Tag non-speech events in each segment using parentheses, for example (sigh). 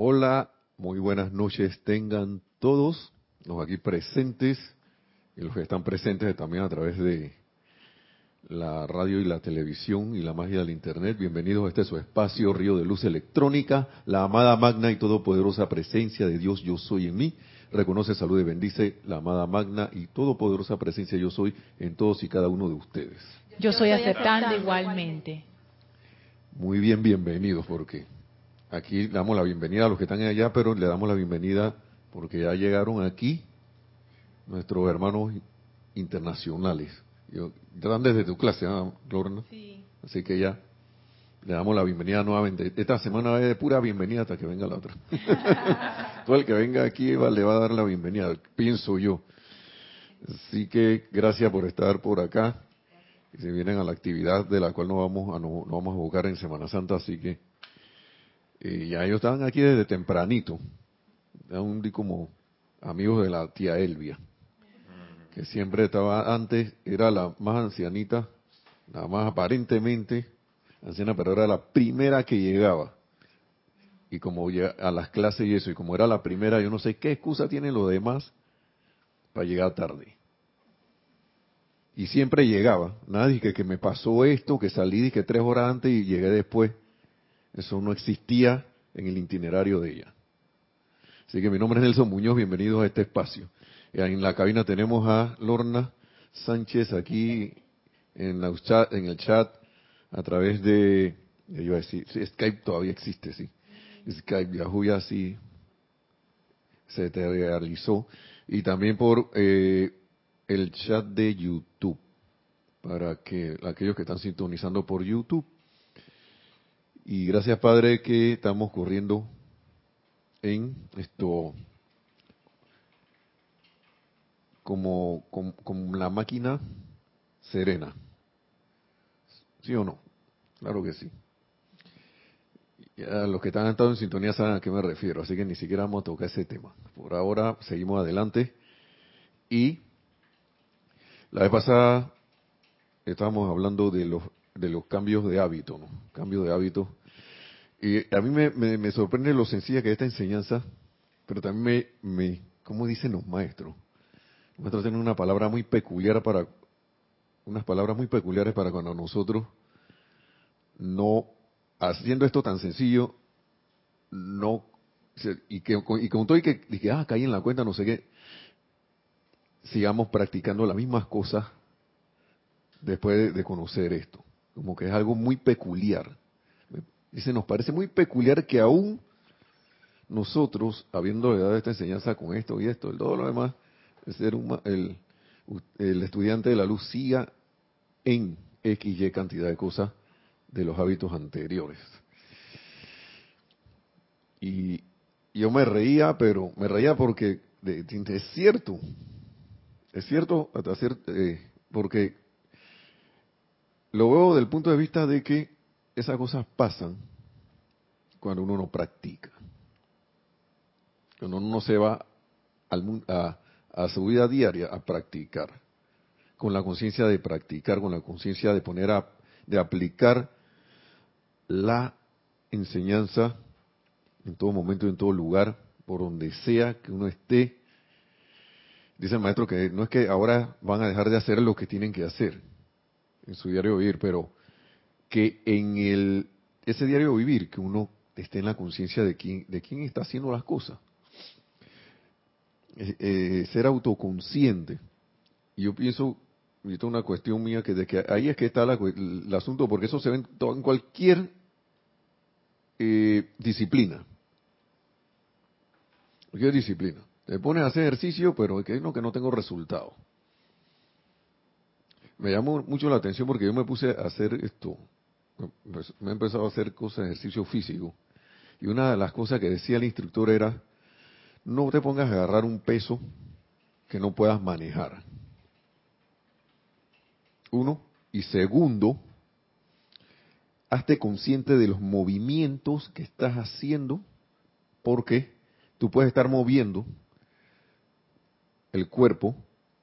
Hola, muy buenas noches tengan todos los aquí presentes y los que están presentes también a través de la radio y la televisión y la magia del internet. Bienvenidos a este su espacio Río de Luz Electrónica, la amada magna y todopoderosa presencia de Dios yo soy en mí. Reconoce, salude, bendice la amada magna y todopoderosa presencia yo soy en todos y cada uno de ustedes. Yo soy aceptando igualmente. Muy bien, bienvenidos porque aquí damos la bienvenida a los que están allá, pero le damos la bienvenida porque ya llegaron aquí nuestros hermanos internacionales. Yo, están desde tu clase, ¿no, Lorna? Sí. Así que ya le damos la bienvenida nuevamente. Esta semana es de pura bienvenida hasta que venga la otra. (laughs) Todo el que venga aquí va, le va a dar la bienvenida, pienso yo. Así que gracias por estar por acá. Y se vienen a la actividad de la cual nos vamos a, nos, vamos a abocar en Semana Santa, así que eh, ya ellos estaban aquí desde tempranito. Eran como amigos de la tía Elvia, que siempre estaba antes, era la más ancianita, nada más aparentemente anciana, pero era la primera que llegaba. Y como a las clases y eso, y como era la primera, yo no sé qué excusa tienen los demás para llegar tarde. Y siempre llegaba. Nadie que, que me pasó esto, que salí que tres horas antes y llegué después. Eso no existía en el itinerario de ella. Así que mi nombre es Nelson Muñoz, bienvenidos a este espacio. En la cabina tenemos a Lorna Sánchez aquí en, la en el chat a través de, iba a decir, Skype todavía existe, sí. Skype, Yahoo ya sí se realizó. Y también por eh, el chat de YouTube, para que aquellos que están sintonizando por YouTube. Y gracias Padre que estamos corriendo en esto como, como, la máquina serena. ¿Sí o no? Claro que sí. Ya los que están estado en sintonía saben a qué me refiero, así que ni siquiera vamos a tocar ese tema. Por ahora seguimos adelante y la vez pasada estábamos hablando de los de los cambios de hábito, ¿no? Cambios de hábito. Y a mí me, me, sorprende lo sencilla que es esta enseñanza, pero también me, me ¿cómo dicen los maestros? Los maestros tienen una palabra muy peculiar para, unas palabras muy peculiares para cuando nosotros no, haciendo esto tan sencillo, no, y que, y con todo y que, y que, ah, caí en la cuenta, no sé qué, sigamos practicando las mismas cosas después de, conocer esto. Como que es algo muy peculiar. Dice, nos parece muy peculiar que aún nosotros, habiendo dado esta enseñanza con esto y esto, todo lo demás, el, el estudiante de la luz siga en X, Y cantidad de cosas de los hábitos anteriores. Y yo me reía, pero me reía porque es cierto, es cierto, hasta eh, porque lo veo desde el punto de vista de que esas cosas pasan cuando uno no practica. Cuando uno no se va a, a su vida diaria a practicar. Con la conciencia de practicar, con la conciencia de poner a, de aplicar la enseñanza en todo momento, en todo lugar, por donde sea que uno esté, Dice el maestro que no es que ahora van a dejar de hacer lo que tienen que hacer en su diario vivir, pero que en el ese diario vivir que uno esté en la conciencia de quién de quién está haciendo las cosas. Eh, eh, ser autoconsciente. Yo pienso, esto es una cuestión mía, que de que ahí es que está el asunto, porque eso se ve en, cualquier eh, disciplina. Cualquier disciplina. Te pones a hacer ejercicio, pero es que no, que no tengo resultado. Me llamó mucho la atención porque yo me puse a hacer esto. Pues, me he empezado a hacer cosas ejercicio físico. Y una de las cosas que decía el instructor era, no te pongas a agarrar un peso que no puedas manejar. Uno. Y segundo, hazte consciente de los movimientos que estás haciendo, porque tú puedes estar moviendo el cuerpo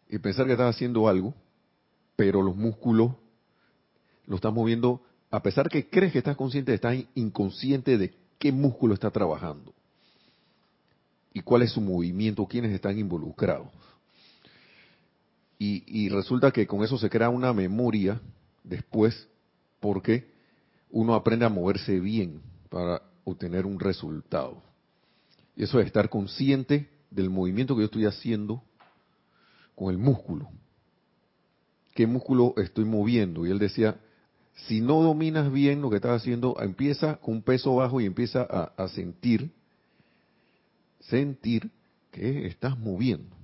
y pensar que estás haciendo algo, pero los músculos lo estás moviendo, a pesar que crees que estás consciente, estás inconsciente de qué músculo está trabajando. y cuál es su movimiento, quiénes están involucrados. Y, y resulta que con eso se crea una memoria después, porque uno aprende a moverse bien para obtener un resultado. Y eso es estar consciente del movimiento que yo estoy haciendo con el músculo. ¿Qué músculo estoy moviendo? Y él decía, si no dominas bien lo que estás haciendo, empieza con un peso bajo y empieza a, sentir, sentir que estás moviendo.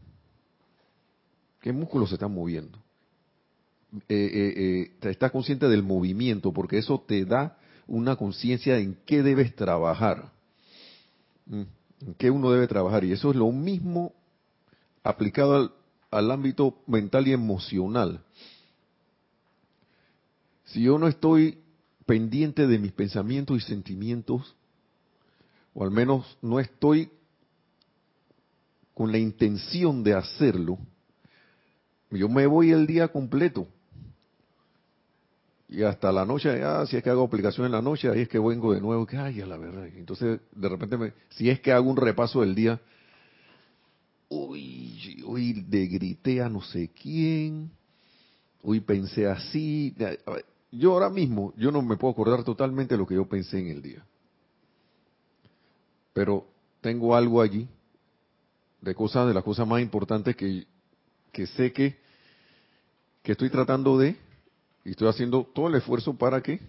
¿Qué músculos se están moviendo? Eh, eh, eh, estás consciente del movimiento, porque eso te da una conciencia en qué debes trabajar, en qué uno debe trabajar. Y eso es lo mismo aplicado al ámbito mental y emocional. Si yo no estoy pendiente de mis pensamientos y sentimientos, o al menos no estoy con la intención de hacerlo, yo me voy el día completo. Y hasta la noche, ah, si es que hago aplicación en la noche, ahí es que vengo de nuevo, que ay, a la verdad. Entonces, de repente, me, si es que hago un repaso del día, uy, hoy de grité a no sé quién, hoy pensé así. Yo ahora mismo, yo no me puedo acordar totalmente de lo que yo pensé en el día. Pero tengo algo allí, de cosas, de las cosas más importantes que, que sé que, que estoy tratando de y estoy haciendo todo el esfuerzo para que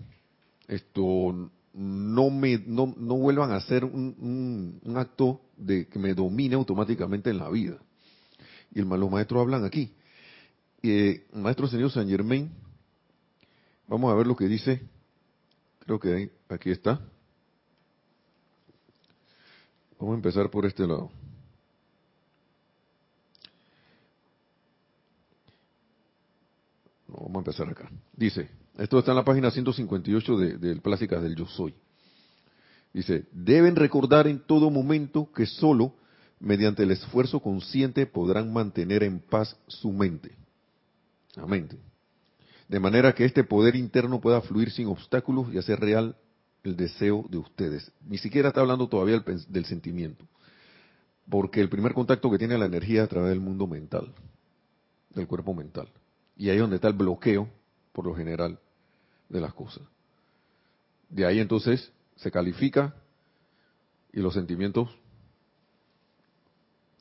esto no me no, vuelvan a ser un, acto de que me domine automáticamente en la vida. Y el, los maestros hablan aquí. Eh, maestro señor San Germain, vamos a ver lo que dice, creo que aquí está. Vamos a empezar por este lado. vamos a empezar acá. Dice, esto está en la página 158 de, de Plásticas del Yo Soy. Dice, deben recordar en todo momento que solo mediante el esfuerzo consciente podrán mantener en paz su mente. Amén. De manera que este poder interno pueda fluir sin obstáculos y hacer real el deseo de ustedes. Ni siquiera está hablando todavía del, del sentimiento. Porque el primer contacto que tiene la energía es a través del mundo mental, del cuerpo mental. Y ahí es donde está el bloqueo, por lo general, de las cosas. De ahí entonces se califica y los sentimientos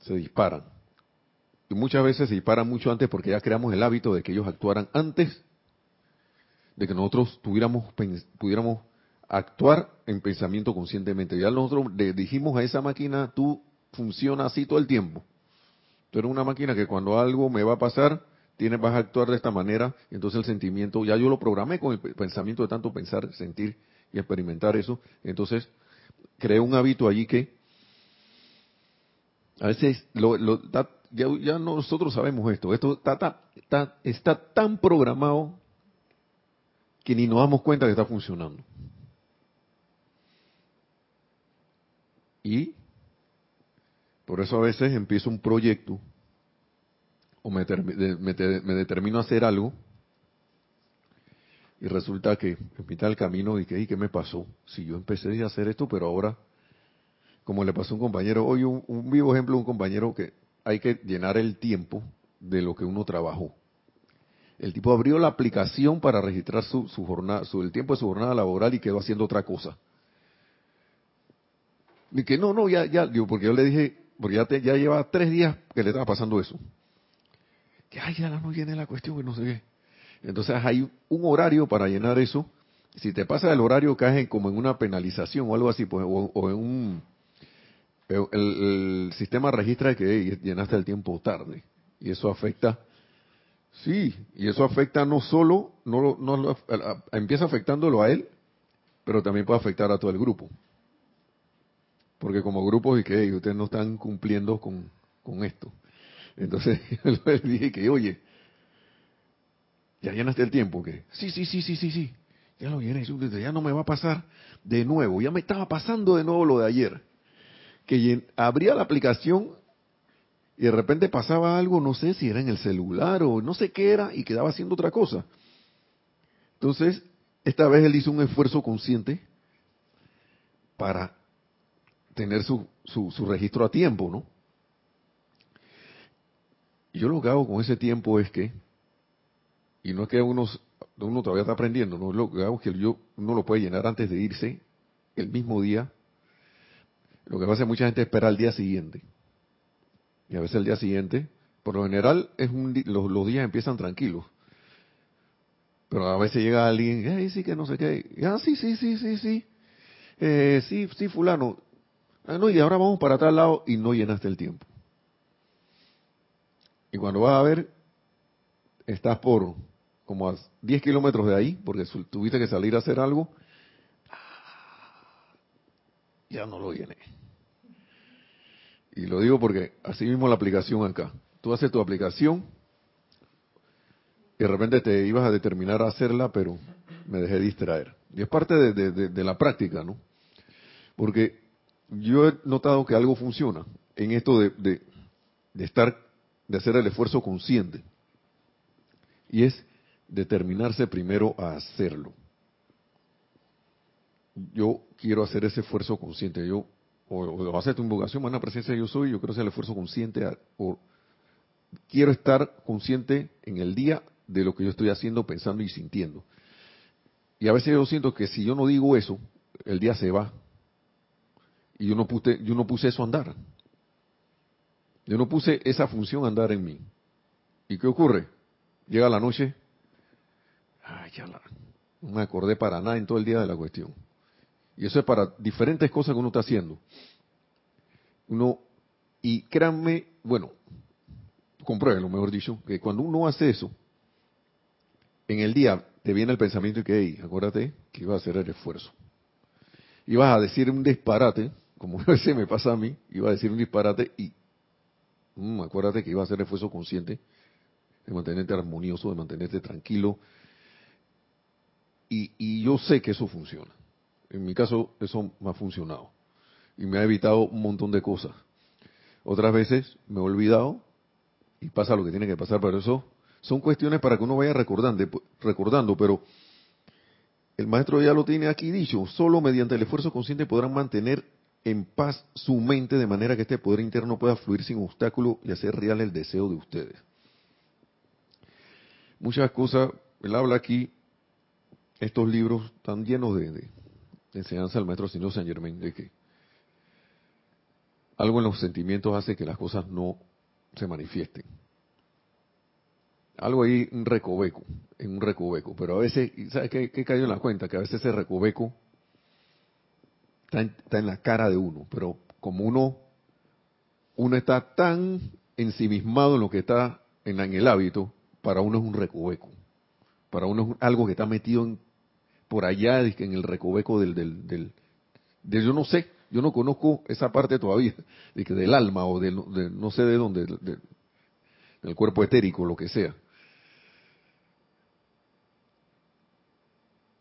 se disparan. Y muchas veces se disparan mucho antes porque ya creamos el hábito de que ellos actuaran antes de que nosotros tuviéramos, pudiéramos actuar en pensamiento conscientemente. Ya nosotros le dijimos a esa máquina, tú funciona así todo el tiempo. Tú eres una máquina que cuando algo me va a pasar, tienes, vas a actuar de esta manera, entonces el sentimiento, ya yo lo programé con el pensamiento de tanto pensar, sentir y experimentar eso, entonces creé un hábito allí que a veces lo, ya, nosotros sabemos esto, esto está, está, está tan programado que ni nos damos cuenta que está funcionando. Y por eso a veces empiezo un proyecto o me, determino a hacer algo y resulta que en mitad del camino dije, ¿y qué me pasó? Si yo empecé a hacer esto, pero ahora, como le pasó a un compañero, hoy un, vivo ejemplo un compañero que hay que llenar el tiempo de lo que uno trabajó. El tipo abrió la aplicación para registrar su, jornada, su, el tiempo de su jornada laboral y quedó haciendo otra cosa. Y que no, no, ya, ya, digo, porque yo le dije, porque ya, ya lleva tres días que le estaba pasando eso que ay, ya no llené la cuestión, que no sé qué. Entonces hay un horario para llenar eso. Si te pasa el horario, caes como en una penalización o algo así, pues, o, en un... El, sistema registra que llenaste el tiempo tarde. Y eso afecta... Sí, y eso afecta no solo, no, no, empieza afectándolo a él, pero también puede afectar a todo el grupo. Porque como grupos y que ustedes no están cumpliendo con, con esto. Entonces (laughs) yo dije que, oye, ¿ya llenaste el tiempo? que Sí, sí, sí, sí, sí, sí. Ya lo llené, ya no me va a pasar de nuevo. Ya me estaba pasando de nuevo lo de ayer. Que abría la aplicación y de repente pasaba algo, no sé si era en el celular o no sé qué era, y quedaba haciendo otra cosa. Entonces, esta vez él hizo un esfuerzo consciente para tener su, su, su registro a tiempo, ¿no? Yo lo que hago con ese tiempo es que, y no es que uno, uno todavía está aprendiendo, no lo que hago es que yo, uno lo puede llenar antes de irse, el mismo día. Lo que pasa es que mucha gente espera al día siguiente. Y a veces el día siguiente, por lo general, es un, los, los días empiezan tranquilos. Pero a veces llega alguien, ay, sí que no sé qué, ah, sí, sí, sí, sí, sí, eh, sí, sí, fulano, ah, no, y ahora vamos para tal lado y no llenaste el tiempo. Y cuando vas a ver, estás por como a 10 kilómetros de ahí, porque tuviste que salir a hacer algo, ya no lo llené. Y lo digo porque así mismo la aplicación acá. Tú haces tu aplicación y de repente te ibas a determinar a hacerla, pero me dejé distraer. Y es parte de, de la práctica, ¿no? Porque yo he notado que algo funciona en esto de, estar, de hacer el esfuerzo consciente. Y es determinarse primero a hacerlo. Yo quiero hacer ese esfuerzo consciente. Yo, o, o hacer tu invocación, una presencia yo soy, yo quiero hacer el esfuerzo consciente. o quiero estar consciente en el día de lo que yo estoy haciendo, pensando y sintiendo. Y a veces yo siento que si yo no digo eso, el día se va. Y yo no puse, yo no puse eso a andar. Yo no puse esa función a andar en mí. ¿Y qué ocurre? Llega la noche, ay, ya la, no me acordé para nada en todo el día de la cuestión. Y eso es para diferentes cosas que uno está haciendo. Uno, y créanme, bueno, compruébelo, mejor dicho, que cuando uno hace eso, en el día te viene el pensamiento de que, hey, acuérdate que iba a hacer el esfuerzo. Ibas a decir un disparate, como (laughs) a veces me pasa a mí, iba a decir un disparate y mm, acuérdate que iba a hacer el esfuerzo consciente de mantenerte armonioso, de mantenerte tranquilo. Y, y yo sé que eso funciona. En mi caso, eso me ha funcionado. Y me ha evitado un montón de cosas. Otras veces me he olvidado y pasa lo que tiene que pasar, pero eso son cuestiones para que uno vaya recordando, recordando, pero el maestro ya lo tiene aquí dicho, solo mediante el esfuerzo consciente podrán mantener en paz su mente de manera que este poder interno pueda fluir sin obstáculo y hacer real el deseo de ustedes. Muchas cosas, él habla aquí, estos libros están llenos de, enseñanza del maestro señor Saint Germain, de que algo en los sentimientos hace que las cosas no se manifiesten. Algo ahí, un recoveco, en un recoveco. Pero a veces, ¿sabes qué, cayó en la cuenta? Que a veces ese recoveco está en, está en la cara de uno. Pero como uno, uno está tan ensimismado en lo que está en, en el hábito, para uno es un recoveco. Para uno es algo que está metido en, por allá, en el recoveco del, del, del, yo no sé, yo no conozco esa parte todavía, (laughs) de que del alma o de, no sé de dónde, del cuerpo etérico, lo que sea.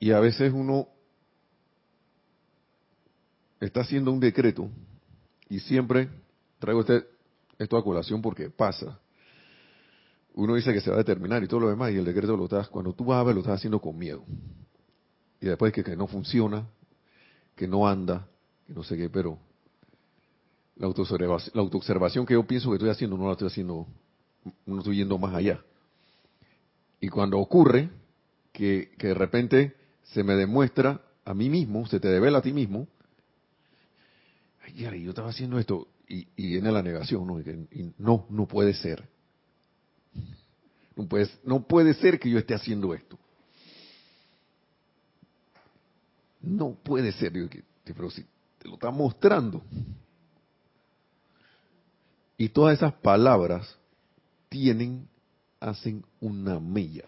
Y a veces uno está haciendo un decreto y siempre traigo este, esto a colación porque pasa. Uno dice que se va a determinar y todo lo demás y el decreto lo estás, cuando tú vas a ver lo estás haciendo con miedo. Y después que, que no funciona, que no anda, que no sé qué, pero la autoobservación, que yo pienso que estoy haciendo no la estoy haciendo, no estoy yendo más allá. Y cuando ocurre que, que de repente se me demuestra a mí mismo, se te devela a ti mismo, ay, yo estaba haciendo esto, y, viene la negación, ¿no? Y, no, no puede ser. No no puede ser que yo esté haciendo esto. No puede ser, pero si te lo está mostrando. Y todas esas palabras tienen, hacen una mella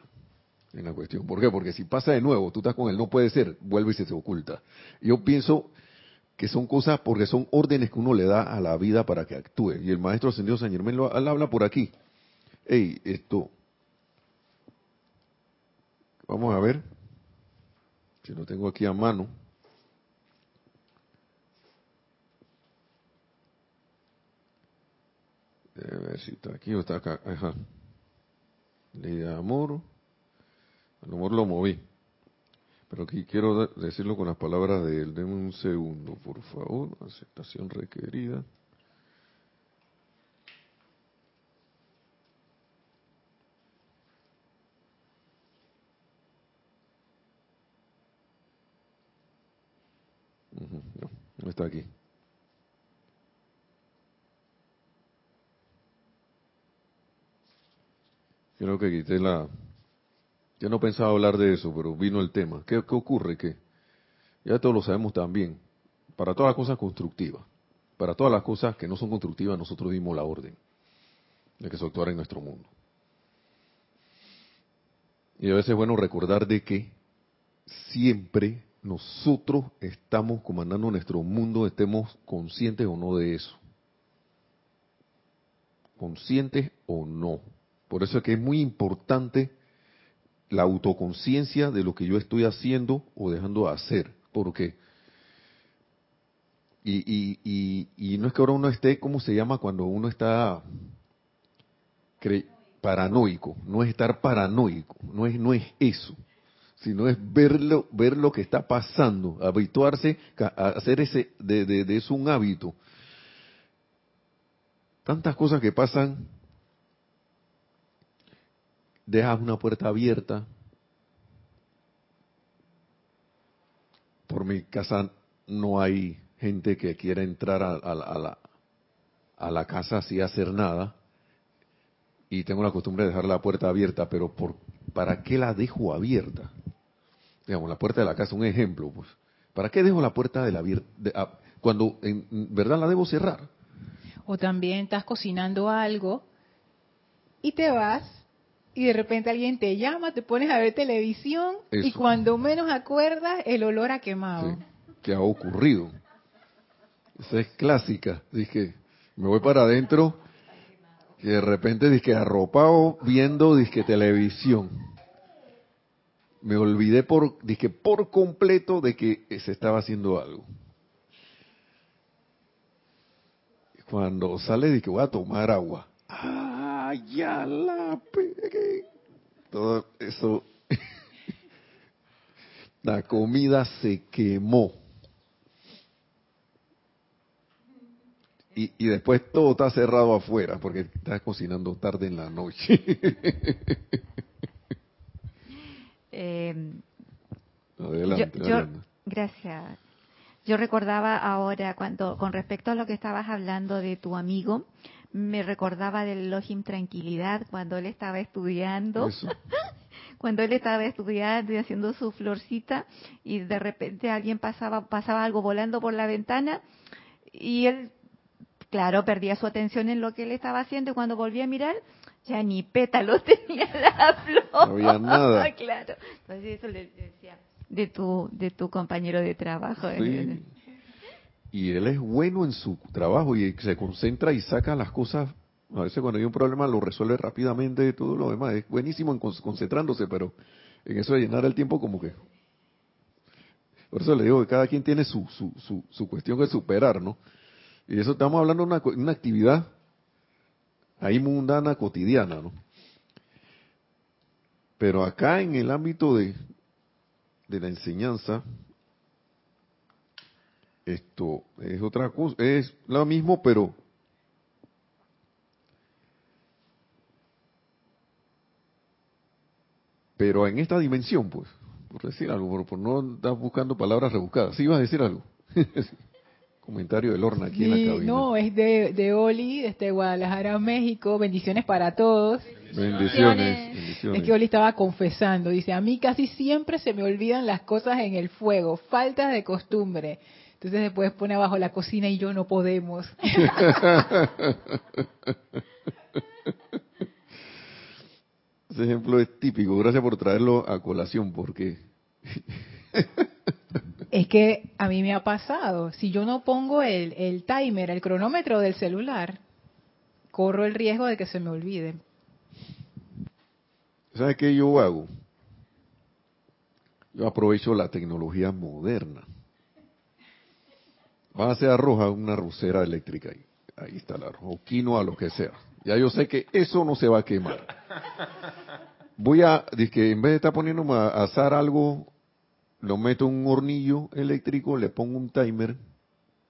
en la cuestión. ¿Por qué? Porque si pasa de nuevo, tú estás con él, no puede ser, vuelve y se te oculta. Yo pienso que son cosas porque son órdenes que uno le da a la vida para que actúe. Y el maestro ascendido San Germán lo habla por aquí. Hey, esto. Vamos a ver. Si lo tengo aquí a mano. A ver si está aquí o está acá. Ajá. Ley de amor. A lo mejor lo moví. Pero aquí quiero decirlo con las palabras de él. Deme un segundo, por favor. Aceptación requerida. No está aquí. Creo que quité la... Yo no pensaba hablar de eso, pero vino el tema. ¿Qué, ocurre? Que ya todos lo sabemos también. Para todas las cosas constructivas, para todas las cosas que no son constructivas, nosotros dimos la orden de que se actuara en nuestro mundo. Y a veces es bueno recordar de que siempre nosotros estamos comandando nuestro mundo, estemos conscientes o no de eso. Conscientes o no. Por eso es que es muy importante la autoconciencia de lo que yo estoy haciendo o dejando de hacer. Porque, y, y, y, no es que ahora uno esté, ¿cómo se llama cuando uno está paranoico? No es estar paranoico, no es, no es eso, sino es verlo, ver lo que está pasando, habituarse a hacer ese, de, de, de eso un hábito. Tantas cosas que pasan dejas una puerta abierta. Por mi casa no hay gente que quiera entrar a, la, a la casa sin hacer nada. Y tengo la costumbre de dejar la puerta abierta, pero por, ¿para qué la dejo abierta? Digamos, la puerta de la casa, un ejemplo, pues. ¿Para qué dejo la puerta de la abierta? Ah, cuando en verdad la debo cerrar. O también estás cocinando algo y te vas y de repente alguien te llama, te pones a ver televisión y cuando menos acuerdas el olor a quemado. que ha ocurrido. Esa es clásica. Dije, me voy para adentro y de repente dije arropado viendo dije televisión. Me olvidé por dije por completo de que se estaba haciendo algo. Cuando sale dije voy a tomar agua. Ah, ya la. Todo eso. (laughs) la comida se quemó. Y, y, después todo está cerrado afuera porque estás cocinando tarde en la noche. (laughs) eh, adelante, yo, gracias. Yo recordaba ahora cuando con respecto a lo que estabas hablando de tu amigo, me recordaba del Elohim Tranquilidad cuando él estaba estudiando. (laughs) cuando él estaba estudiando y haciendo su florcita y de repente alguien pasaba, pasaba algo volando por la ventana y él, claro, perdía su atención en lo que él estaba haciendo y cuando volvía a mirar, ya ni pétalos (laughs) tenía la flor. No había nada. (laughs) claro. Entonces eso le decía de tu, de tu compañero de trabajo. Sí y él es bueno en su trabajo y se concentra y saca las cosas. A veces cuando hay un problema lo resuelve rápidamente y todo lo demás. Es buenísimo en concentrándose, pero en eso de llenar el tiempo como que... Por eso le digo que cada quien tiene su, su, su, su cuestión de superar, ¿no? Y eso estamos hablando de una, una actividad ahí mundana, cotidiana, ¿no? Pero acá en el ámbito de, de la enseñanza, esto es otra cosa, es lo mismo, pero pero en esta dimensión, pues, por decir algo, por, no estar buscando palabras rebuscadas. ¿Sí ibas a decir algo? (laughs) Comentario de Lorna aquí en la cabina. No, es de, de Oli, desde Guadalajara, México. Bendiciones para todos. Bendiciones, bendiciones. Es que Oli estaba confesando. Dice, a mí casi siempre se me olvidan las cosas en el fuego. Falta de costumbre. Entonces después pone abajo la cocina y yo no podemos. (laughs) Ese ejemplo es típico. Gracias por traerlo a colación porque... es que a mí me ha pasado. Si yo no pongo el, el timer, el cronómetro del celular, corro el riesgo de que se me olvide. ¿Sabes qué yo hago? Yo aprovecho la tecnología moderna. Va a ser arroja una rosera eléctrica ahí. Ahí está la arroz, o quinoa, lo que sea. Ya yo sé que eso no se va a quemar. Voy a, que en vez de estar poniéndome a asar algo lo meto en un hornillo eléctrico, le pongo un timer,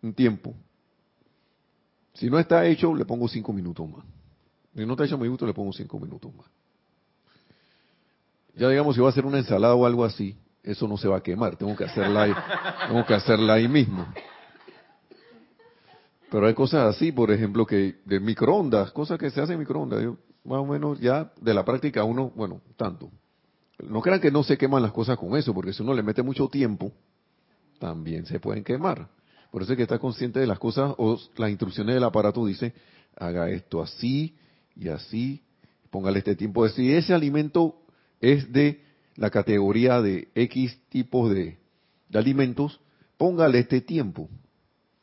un tiempo. Si no está hecho, le pongo cinco minutos más. Si no está hecho mi gusto, le pongo cinco minutos más. Ya digamos, si va a hacer una ensalada o algo así, eso no se va a quemar. Tengo que hacerla ahí, tengo que hacerla ahí mismo. Pero hay cosas así, por ejemplo, que de microondas, cosas que se hacen en microondas. más o menos ya de la práctica uno, bueno, tanto. No crean que no se queman las cosas con eso, porque si uno le mete mucho tiempo, también se pueden quemar. Por eso es que está consciente de las cosas o las instrucciones del aparato dice, haga esto así y así, póngale este tiempo. Si ese alimento es de la categoría de X tipos de, alimentos, póngale este tiempo.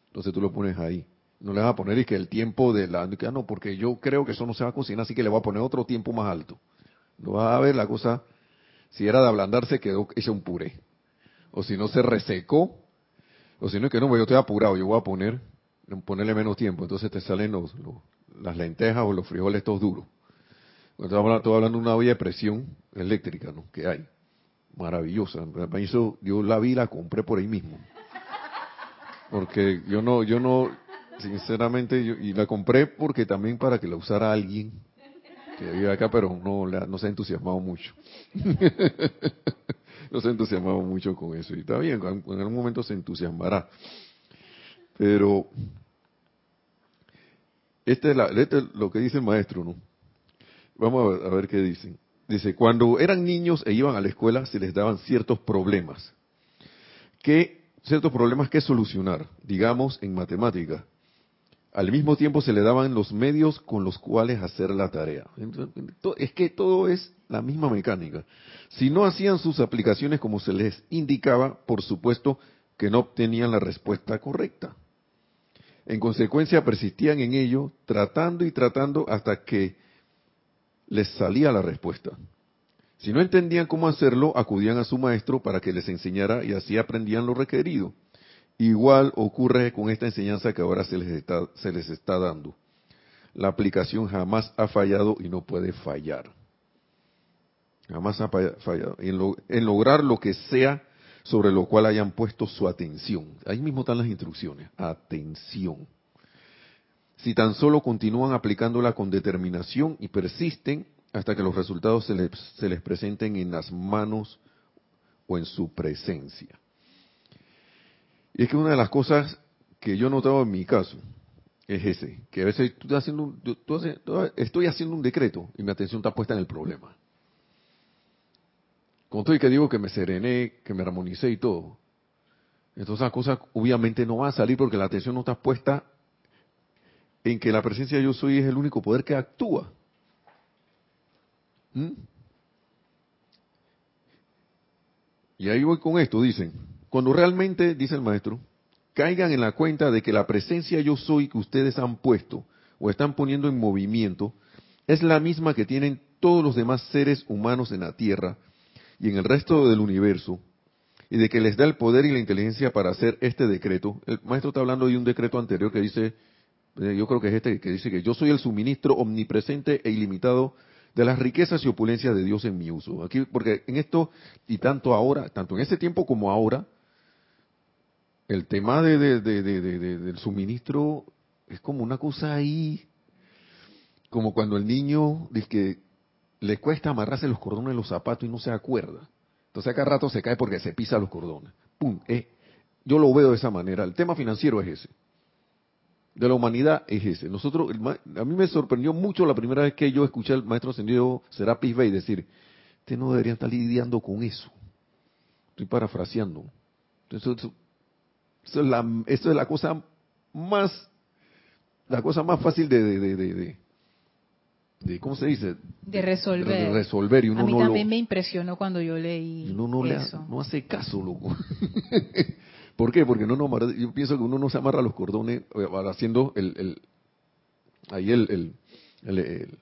Entonces tú lo pones ahí. No le vas a poner y que el tiempo de la... No, porque yo creo que eso no se va a cocinar, así que le voy a poner otro tiempo más alto. No vas a ver la cosa si era de ablandarse, quedó hecha un puré. O si no se resecó, o si no es que no, yo estoy apurado, yo voy a poner, ponerle menos tiempo. Entonces te salen los, las lentejas o los frijoles todos duros. Estoy hablando, de una olla de presión eléctrica, ¿no? Que hay. Maravillosa. yo la vi y la compré por ahí mismo. Porque yo no, yo no, sinceramente, y la compré porque también para que la usara alguien que vive acá, pero no, no se ha entusiasmado mucho. (laughs) no se ha entusiasmado mucho con eso. Y está bien, en algún momento se entusiasmará. Pero este es, este lo que dice el maestro, ¿no? Vamos a ver, qué dicen. Dice, cuando eran niños e iban a la escuela se les daban ciertos problemas. ¿Qué, ciertos problemas que solucionar, digamos, en matemáticas al mismo tiempo se le daban los medios con los cuales hacer la tarea. Es que todo es la misma mecánica. Si no hacían sus aplicaciones como se les indicaba, por supuesto que no obtenían la respuesta correcta. En consecuencia persistían en ello, tratando y tratando hasta que les salía la respuesta. Si no entendían cómo hacerlo, acudían a su maestro para que les enseñara y así aprendían lo requerido. Igual ocurre con esta enseñanza que ahora se les está, dando. La aplicación jamás ha fallado y no puede fallar. Jamás ha fallado. En, lograr lo que sea sobre lo cual hayan puesto su atención. Ahí mismo están las instrucciones. Atención. Si tan solo continúan aplicándola con determinación y persisten hasta que los resultados se les, se les presenten en las manos o en su presencia. Y es que una de las cosas que yo he notado en mi caso es ese, que a veces estoy haciendo un, decreto y mi atención está puesta en el problema. Con todo y que digo que me serené, que me armonicé y todo. Entonces las cosas obviamente no van a salir porque la atención no está puesta en que la presencia de yo soy es el único poder que actúa. ¿Mm? Y ahí voy con esto, dicen. Cuando realmente, dice el maestro, caigan en la cuenta de que la presencia yo soy que ustedes han puesto o están poniendo en movimiento es la misma que tienen todos los demás seres humanos en la Tierra y en el resto del universo, y de que les da el poder y la inteligencia para hacer este decreto. El maestro está hablando de un decreto anterior que dice, eh, yo creo que es este, que dice que yo soy el suministro omnipresente e ilimitado de las riquezas y opulencias de Dios en mi uso. Aquí, porque en esto, y tanto ahora, tanto en ese tiempo como ahora, el tema de, del suministro es como una cosa ahí, como cuando el niño dice que le cuesta amarrarse los cordones de los zapatos y no se acuerda. Entonces cada rato se cae porque se pisa los cordones. ¡Pum! Eh, yo lo veo de esa manera. El tema financiero es ese. De la humanidad es ese. Nosotros, a mí me sorprendió mucho la primera vez que yo escuché al maestro ascendido Serapis Bey decir, usted no debería estar lidiando con eso. Estoy parafraseando. Entonces, eso es la, es la cosa más, la cosa más fácil de, de, de, de, ¿cómo se dice? De resolver. De resolver y uno a mí también me impresionó cuando yo leí uno no eso. no hace caso, loco. (laughs) ¿Por qué? Porque no, no, yo pienso que uno no se amarra los cordones eh, haciendo el, el ahí el, el, el,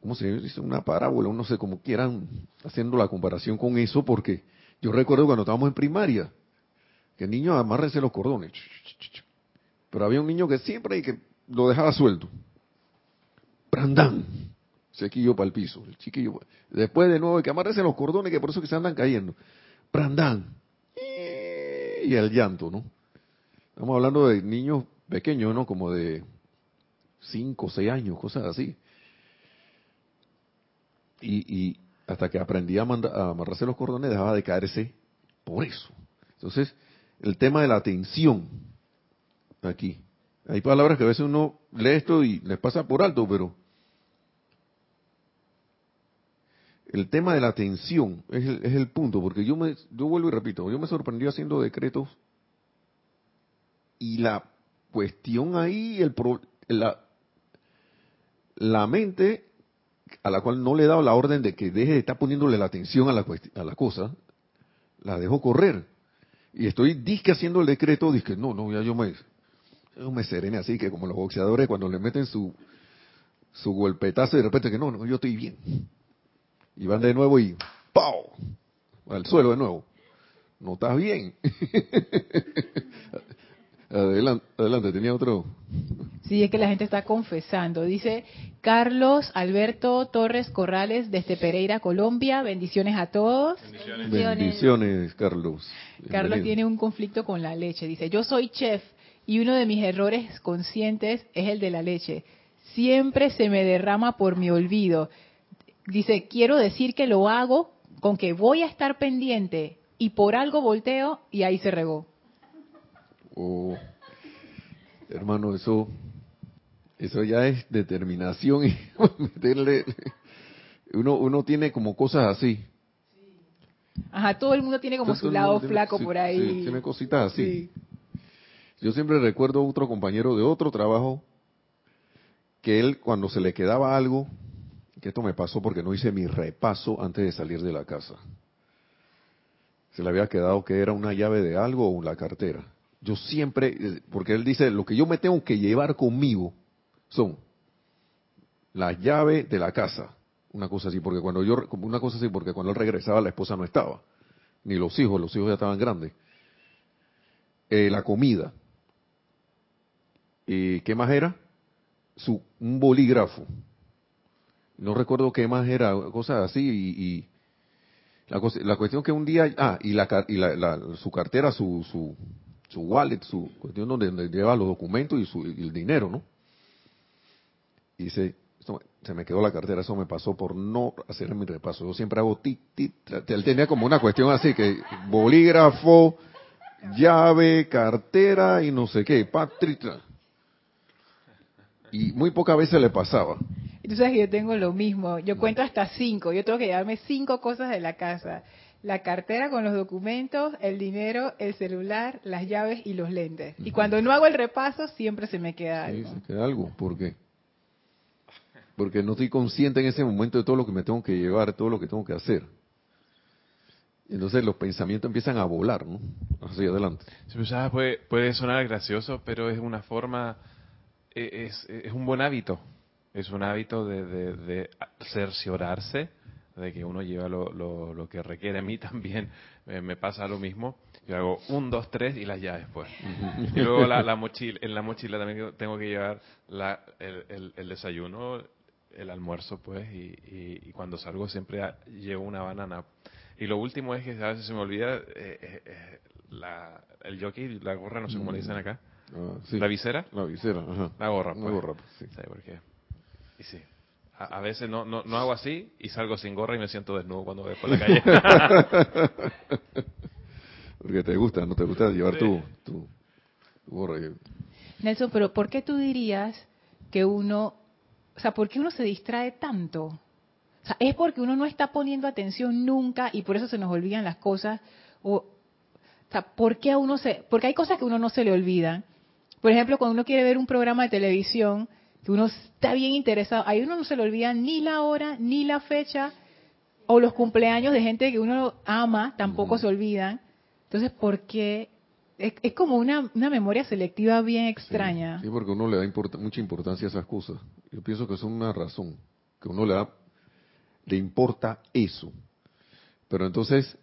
¿cómo se dice? Una parábola, no sé cómo quieran, haciendo la comparación con eso, porque yo recuerdo cuando estábamos en primaria, que el niño amárrense los cordones. Pero había un niño que siempre y que lo dejaba suelto. Brandán. Sequillo para el piso. El chiquillo. Después de nuevo, que amárrense los cordones, que por eso que se andan cayendo. prandán, y el llanto, ¿no? Estamos hablando de niños pequeños, ¿no? Como de 5, 6 años, cosas así. Y, hasta que aprendí a, a amarrarse los cordones dejaba de caerse por eso. Entonces, el tema de la atención, aquí. Hay palabras que a veces uno lee esto y les pasa por alto, pero el tema de la atención es el, es el punto, porque yo me, yo vuelvo y repito, yo me sorprendí haciendo decretos y la cuestión ahí, el la, la mente a la cual no le he dado la orden de que deje de estar poniéndole la atención a la, a la cosa, la dejo correr. Y estoy disque haciendo el decreto, disque, no, no, ya yo me, yo me serene así, que como los boxeadores cuando le meten su, su golpetazo y de repente que no, no, yo estoy bien. Y van de nuevo y ¡pau! Al suelo de nuevo. No estás bien. (laughs) adelante, adelante, tenía otro. Sí, es que la gente está confesando. Dice Carlos Alberto Torres Corrales desde Pereira, Colombia. Bendiciones a todos. Bendiciones, Bendiciones Carlos. Carlos tiene un conflicto con la leche. Dice, yo soy chef y uno de mis errores conscientes es el de la leche. Siempre se me derrama por mi olvido. Dice, quiero decir que lo hago con que voy a estar pendiente y por algo volteo y ahí se regó. Oh, hermano, eso, eso ya es determinación y (laughs) meterle, uno, uno tiene como cosas así. Ajá, todo el mundo tiene como su lado flaco por ahí. Sí, tiene cositas así. Yo siempre recuerdo a otro compañero de otro trabajo que él cuando se le quedaba algo, que esto me pasó porque no hice mi repaso antes de salir de la casa. Se le había quedado que era una llave de algo o la cartera. Yo siempre, eh, porque él dice, lo que yo me tengo que llevar conmigo son las llaves de la casa, una cosa así, porque cuando yo, una cosa así, porque cuando él regresaba la esposa no estaba, ni los hijos, los hijos ya estaban grandes. Eh, la comida. ¿Y qué más era? Su, un bolígrafo no recuerdo qué más era, cosas así, y, la, cosa, la cuestión que un día, ah, y, la, y la, su cartera, su, su, su wallet, su cuestión donde, lleva los documentos y, su, el dinero, ¿no? Y dice, se me quedó la cartera, eso me pasó por no hacer mi repaso. Yo siempre hago tit, tit, él tenía como una cuestión así, que bolígrafo, llave, cartera y no sé qué, patrita. Y muy pocas veces le pasaba. Y tú sabes que yo tengo lo mismo. Yo cuento hasta cinco. Yo tengo que llevarme cinco cosas de la casa. La cartera con los documentos, el dinero, el celular, las llaves y los lentes. Y cuando no hago el repaso, siempre se me queda algo. Se queda algo. ¿Por qué? Porque no estoy consciente en ese momento de todo lo que me tengo que llevar, todo lo que tengo que hacer. Entonces los pensamientos empiezan a volar, ¿no? Hacia adelante. Sí, pues, puede, puede sonar gracioso, pero es una forma, e, es, es un buen hábito es un hábito de, de, cerciorarse de que uno lleva lo, lo, que requiere. A mí (laughs) también me pasa lo mismo. Yo hago un, dos, tres y las llaves, pues. y luego la, (laughs) mochila, en la mochila también tengo que llevar la, el, el, desayuno, el almuerzo, pues, y, y, cuando salgo siempre llevo una banana. Y lo último es que a veces se me olvida eh, eh, eh, la, el jockey, la gorra, no sé cómo le dicen acá. Ah, ¿La visera? La visera, ajá. La gorra, pues. La gorra, pues, sí. ¿Sabe por qué? sí. A, veces no, no, no, hago así y salgo sin gorra y me siento desnudo cuando voy por la calle. (laughs) Porque te gusta, no te gusta llevar tu, tu, gorra. Nelson, pero ¿por qué tú dirías que uno, o sea, por qué uno se distrae tanto? O sea, es porque uno no está poniendo atención nunca y por eso se nos olvidan las cosas. O, o sea, ¿por qué a uno se.? Porque hay cosas que uno no se le olvidan. Por ejemplo, cuando uno quiere ver un programa de televisión, que uno está bien interesado, ahí uno no se le olvida ni la hora, ni la fecha, o los cumpleaños de gente que uno ama, tampoco se olvidan. Entonces, ¿por qué? Es, como una, una, memoria selectiva bien extraña. Sí, porque uno le da mucha importancia a esas cosas. Yo pienso que es una razón, que uno le da, le importa eso. Pero entonces,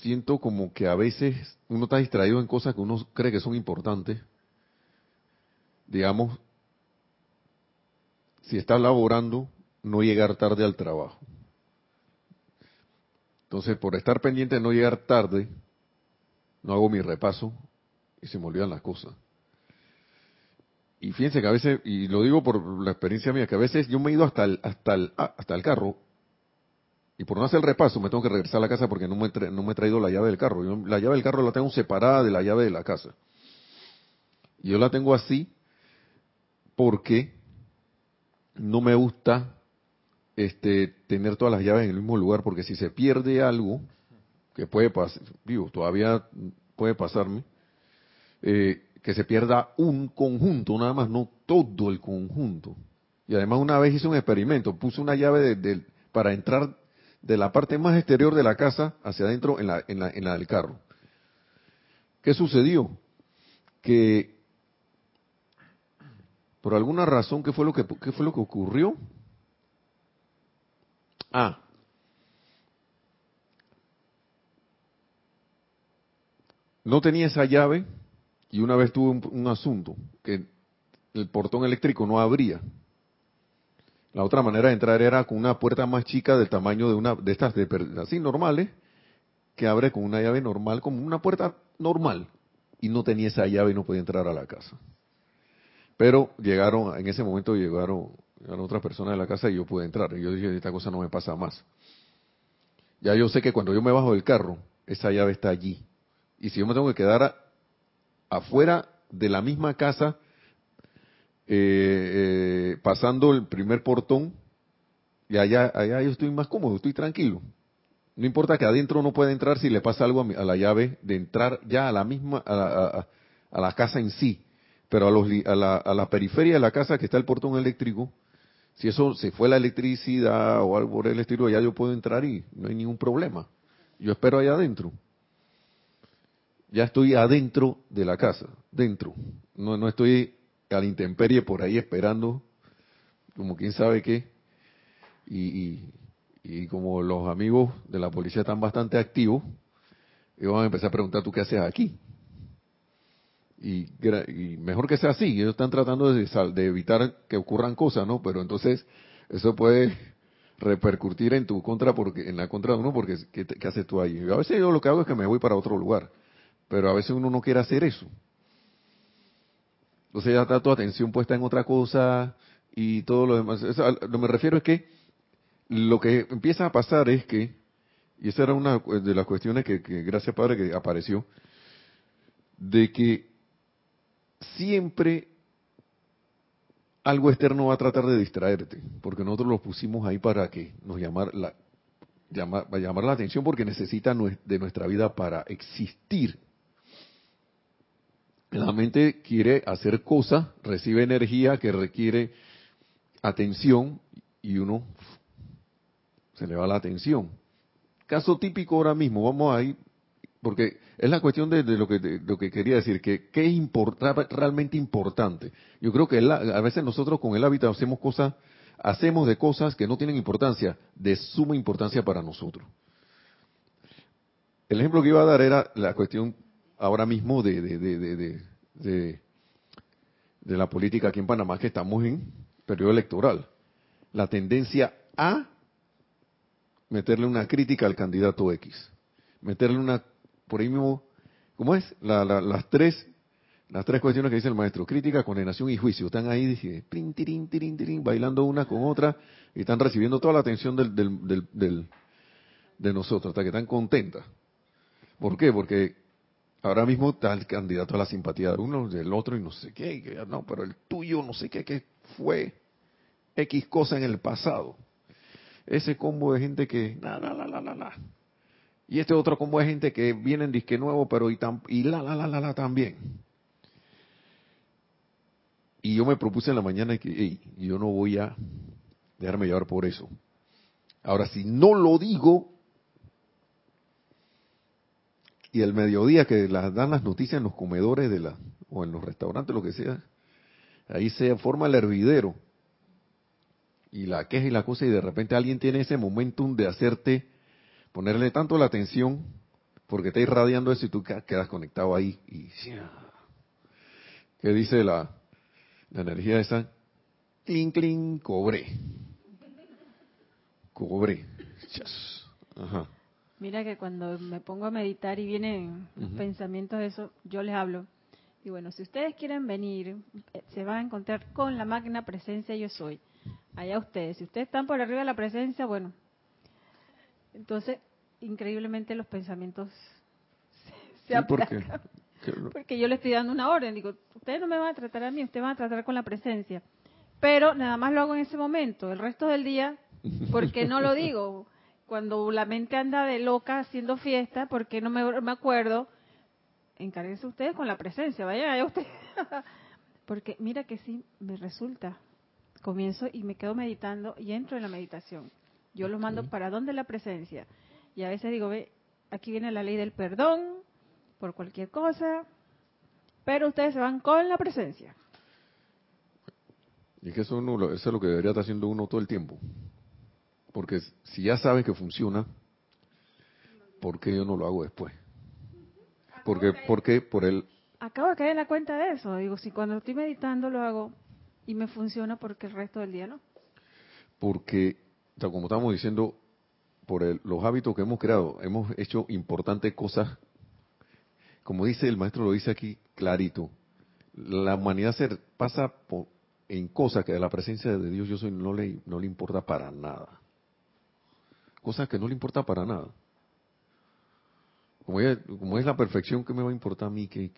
siento como que a veces uno está distraído en cosas que uno cree que son importantes digamos, si estás laborando, no llegar tarde al trabajo. Entonces, por estar pendiente de no llegar tarde, no hago mi repaso y se me olvidan las cosas. Y fíjense que a veces, y lo digo por la experiencia mía, que a veces yo me he ido hasta el, hasta el, ah, hasta el carro y por no hacer el repaso me tengo que regresar a la casa porque no me, no me he traído la llave del carro. la llave del carro la tengo separada de la llave de la casa. Y yo la tengo así porque no me gusta este, tener todas las llaves en el mismo lugar porque si se pierde algo, que puede pasar, digo, todavía puede pasarme, eh, que se pierda un conjunto, nada más, no todo el conjunto. Y además una vez hice un experimento, puse una llave para entrar de la parte más exterior de la casa hacia adentro en la del carro. ¿Qué sucedió? Que por alguna razón, ¿qué fue lo que, qué fue lo que ocurrió? Ah, no tenía esa llave y una vez tuve un asunto que el portón eléctrico no abría. La otra manera de entrar era con una puerta más chica del tamaño de una de estas de, así normales que abre con una llave normal como una puerta normal y no tenía esa llave y no podía entrar a la casa. Pero llegaron en ese momento llegaron, otras personas de la casa y yo pude entrar. Y yo dije, esta cosa no me pasa más. Ya yo sé que cuando yo me bajo del carro, esa llave está allí. Y si yo me tengo que quedar afuera de la misma casa eh, eh, pasando el primer portón, y allá, allá yo estoy más cómodo, estoy tranquilo. No importa que adentro no pueda entrar si le pasa algo a, la llave de entrar ya a la misma, a, la casa en sí, pero a, los, a, la, a la periferia de la casa que está el portón eléctrico, si eso se fue la electricidad o algo por el estilo, ya yo puedo entrar y no hay ningún problema. Yo espero allá adentro. Ya estoy adentro de la casa, dentro. No, no estoy a la intemperie por ahí esperando, como quién sabe qué. Y, y, como los amigos de la policía están bastante activos, ellos van a empezar a preguntar, ¿tú qué haces aquí? Y, mejor que sea así, ellos están tratando de, de evitar que ocurran cosas, ¿no? Pero entonces eso puede repercutir en tu contra porque en la contra de uno porque ¿qué, qué haces tú ahí? a veces yo lo que hago es que me voy para otro lugar, pero a veces uno no quiere hacer eso. Entonces ya está tu atención puesta en otra cosa y todo lo demás. lo que me refiero es que lo que empieza a pasar es que, y esa era una de las cuestiones que, gracias Padre que apareció, de que siempre algo externo va a tratar de distraerte, porque nosotros lo pusimos ahí para que nos llamar la, llamar, llamar la atención porque necesita de nuestra vida para existir la mente quiere hacer cosas, recibe energía que requiere atención y uno se le va la atención. Caso típico ahora mismo, vamos ahí, porque es la cuestión de, lo, que, lo que quería decir, que qué es realmente importante. Yo creo que a veces nosotros con el hábito hacemos cosas, hacemos de cosas que no tienen importancia, de suma importancia para nosotros. El ejemplo que iba a dar era la cuestión ahora mismo de, de, de la política aquí en Panamá, que estamos en periodo electoral. La tendencia a meterle una crítica al candidato X. Meterle una, por ahí mismo, ¿cómo es? las tres las tres cuestiones que dice el maestro, crítica, condenación y juicio, están ahí dije, bailando una con otra y están recibiendo toda la atención del, del, de nosotros, hasta que están contentas. ¿Por qué? Porque ahora mismo está el candidato a la simpatía de uno, del otro y no sé qué, no, pero el tuyo no sé qué, que fue X cosa en el pasado. Ese combo de gente que, la, la, la, la, la, Y este otro combo de gente que viene en disque nuevo, pero y, y la, la, la, la, la también. Y yo me propuse en la mañana que yo no voy a dejarme llevar por eso. Ahora, si no lo digo, y el mediodía que las dan las noticias en los comedores de la, o en los restaurantes, lo que sea, ahí se forma el hervidero y la queja y la cosa y de repente alguien tiene ese momentum de hacerte ponerle tanto la atención porque está irradiando eso y tú quedas conectado ahí y ¿qué dice la, la energía esa? Clink, clink, cobre. Cobre. Ajá. Mira que cuando me pongo a meditar y vienen pensamientos de eso, yo les hablo. Y bueno, si ustedes quieren venir, eh, se van a encontrar con la máquina presencia yo soy. Allá ustedes. Si ustedes están por arriba de la presencia, bueno. Entonces, increíblemente los pensamientos (laughs) se, se Porque yo le estoy dando una orden. Digo, ustedes no me van a tratar a mí, ustedes van a tratar con la presencia. Pero nada más lo hago en ese momento. El resto del día, (laughs) ¿por qué no lo digo? Cuando la mente anda de loca haciendo fiesta, ¿por qué no me, me acuerdo? Encárguense ustedes con la presencia, vayan allá ustedes. (laughs) Porque mira que sí, me resulta. Comienzo y me quedo meditando y entro en la meditación. Yo los mando para dónde la presencia. Y a veces digo, ve, aquí viene la ley del perdón por cualquier cosa, pero ustedes se van con la presencia. Y que eso, eso es lo que debería estar haciendo uno todo el tiempo. Porque si ya sabes que funciona, ¿por qué yo no lo hago después? Porque, porque por el... Acabo de caer en la cuenta de eso. Digo, si cuando estoy meditando lo hago y me funciona, porque el resto del día no? Porque, como estamos diciendo, por los hábitos que hemos creado, hemos hecho importantes cosas. Como dice el maestro, lo dice aquí clarito. La humanidad se pasa por, en cosas que de la presencia de Dios yo soy no le, no le importa para nada. Cosas que no le importa para nada. Como, como es la perfección, ¿qué me va a importar a mí? Que,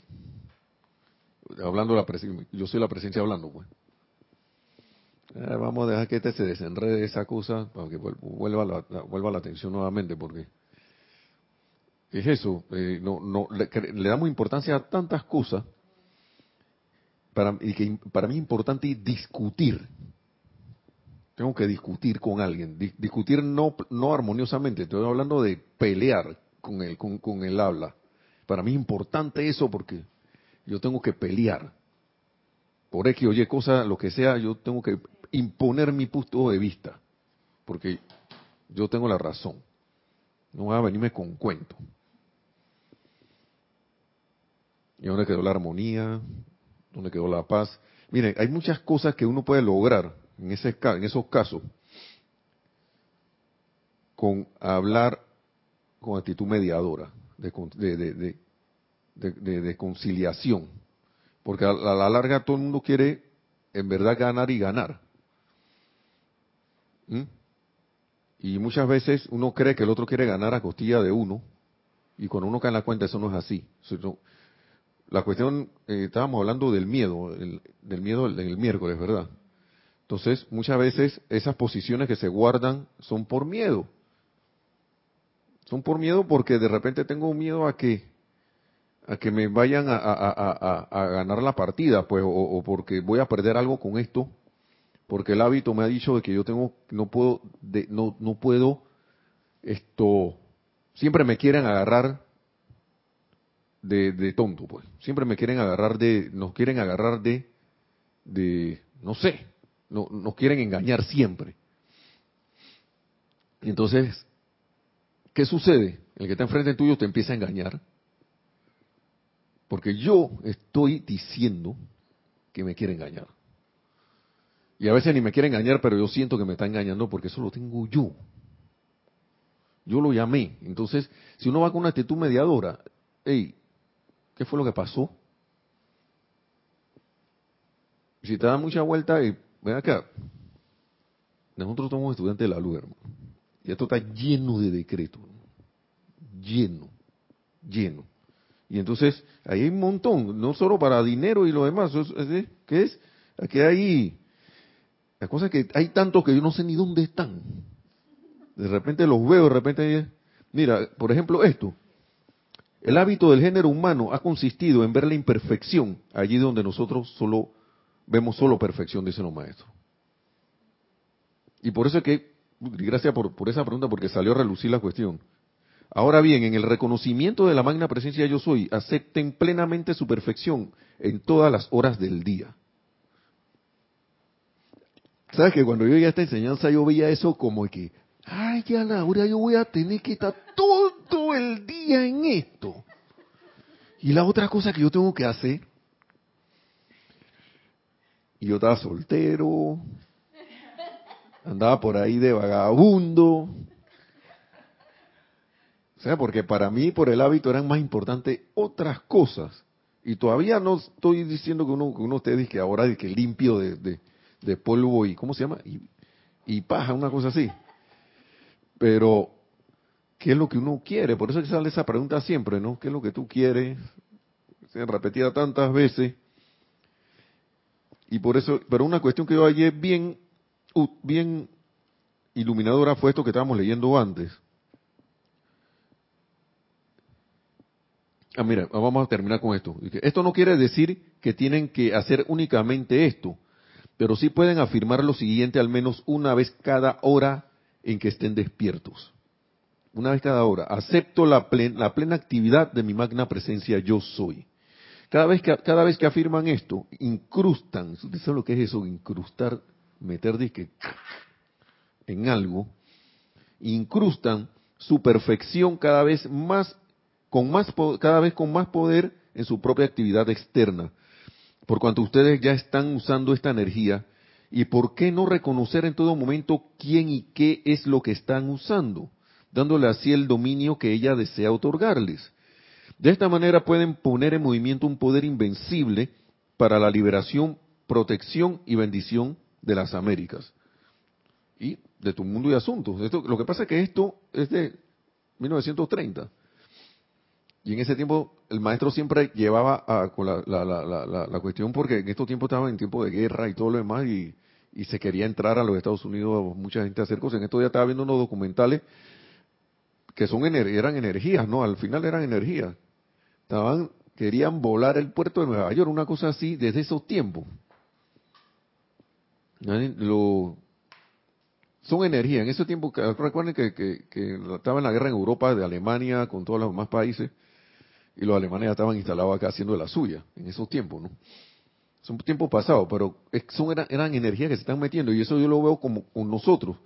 hablando de la presencia, yo soy la presencia hablando, pues. Eh, vamos a dejar que este se desenrede esa cosa para que vuelva la, vuelva la atención nuevamente, porque es eso, eh, no, no, le, damos importancia a tantas cosas para, y que para mí es importante discutir. Tengo que discutir con alguien. discutir no, no armoniosamente, estoy hablando de pelear con el, con, con el habla. Para mí es importante eso porque yo tengo que pelear. Por X, oye, cosa, lo que sea, yo tengo que imponer mi punto de vista. Porque yo tengo la razón. No voy a venirme con cuento. ¿Y dónde quedó la armonía? donde quedó la paz. Miren, hay muchas cosas que uno puede lograr en, ese, en esos casos con hablar con actitud mediadora, de, de, conciliación. Porque a la, larga todo el mundo quiere en verdad ganar y ganar. ¿Mm? Y muchas veces uno cree que el otro quiere ganar a costilla de uno, y cuando uno cae en la cuenta eso no es así. La cuestión, eh, estábamos hablando del miedo, del miedo en el miércoles, ¿verdad? Entonces, muchas veces esas posiciones que se guardan son por miedo. Son por miedo porque de repente tengo miedo a que a que me vayan a, ganar la partida, pues, o, porque voy a perder algo con esto, porque el hábito me ha dicho de que yo tengo, no puedo, de, no, no puedo, esto, siempre me quieren agarrar de, tonto, pues. Siempre me quieren agarrar de, nos quieren agarrar de, de, no sé, no, nos quieren engañar siempre. Y entonces, ¿qué sucede? El que está enfrente tuyo te empieza a engañar. Porque yo estoy diciendo que me quiere engañar. Y a veces ni me quiere engañar, pero yo siento que me está engañando porque eso lo tengo yo. Yo lo llamé. Entonces, si uno va con una actitud mediadora, hey, ¿Qué fue lo que pasó? Si te da mucha vuelta y ven acá, nosotros somos estudiantes de la luz, hermano. Y esto está lleno de decretos. Lleno, lleno. Y entonces, ahí hay un montón, no solo para dinero y lo demás. ¿Qué es? Aquí hay. La cosa es que hay tantos que yo no sé ni dónde están. De repente los veo, de repente. Mira, por ejemplo, esto. El hábito del género humano ha consistido en ver la imperfección allí donde nosotros solo vemos solo perfección, dicen los maestros. Y por eso es que, gracias por, por esa pregunta, porque salió a relucir la cuestión. Ahora bien, en el reconocimiento de la magna presencia yo soy, acepten plenamente su perfección en todas las horas del día. ¿Sabes que cuando yo oía esta enseñanza yo veía eso como que, ay, ya ahora yo voy a tener que estar todo el día en esto. Y la otra cosa que yo tengo que hacer, y yo estaba soltero, andaba por ahí de vagabundo, O sea, porque para mí, por el hábito, eran más importantes otras cosas. Y todavía no estoy diciendo que uno, que uno esté que ahora que limpio de, polvo y, ¿cómo se llama? Y, paja, una cosa así. Pero, ¿qué es lo que uno quiere? Por eso sale esa pregunta siempre, ¿no? ¿Qué es lo que tú quieres? Se repetida tantas veces. Y por eso, pero una cuestión que yo hallé bien, bien iluminadora fue esto que estábamos leyendo antes. Ah, mira, vamos a terminar con esto. Esto no quiere decir que tienen que hacer únicamente esto, pero sí pueden afirmar lo siguiente al menos una vez cada hora en que estén despiertos. Una vez cada hora. Acepto la, la plena actividad de mi magna presencia yo soy. Cada vez que, cada vez que afirman esto, incrustan, ¿ustedes saben lo que es eso? Incrustar, meter disque en algo, incrustan su perfección cada vez más con más, cada vez con más poder en su propia actividad externa, por cuanto ustedes ya están usando esta energía, y por qué no reconocer en todo momento quién y qué es lo que están usando, dándole así el dominio que ella desea otorgarles. De esta manera pueden poner en movimiento un poder invencible para la liberación, protección y bendición de las Américas y de tu mundo y asuntos. lo que pasa es que esto es de 1930 y en ese tiempo el maestro siempre llevaba a, con la, la, cuestión porque en estos tiempos estaban en tiempo de guerra y todo lo demás y, se quería entrar a los Estados Unidos mucha gente a hacer cosas. En estos días estaba viendo unos documentales que son eran energías, ¿no? Al final eran energías. Estaban, querían volar el puerto de Nueva York, una cosa así, desde esos tiempos. Lo, son energías. En ese tiempo, recuerden que, que, estaba en la guerra en Europa de Alemania con todos los demás países y los alemanes ya estaban instalados acá haciendo la suya en esos tiempos, ¿no? Son tiempos pasados, pero son eran, eran energías que se están metiendo y eso yo lo veo como con nosotros.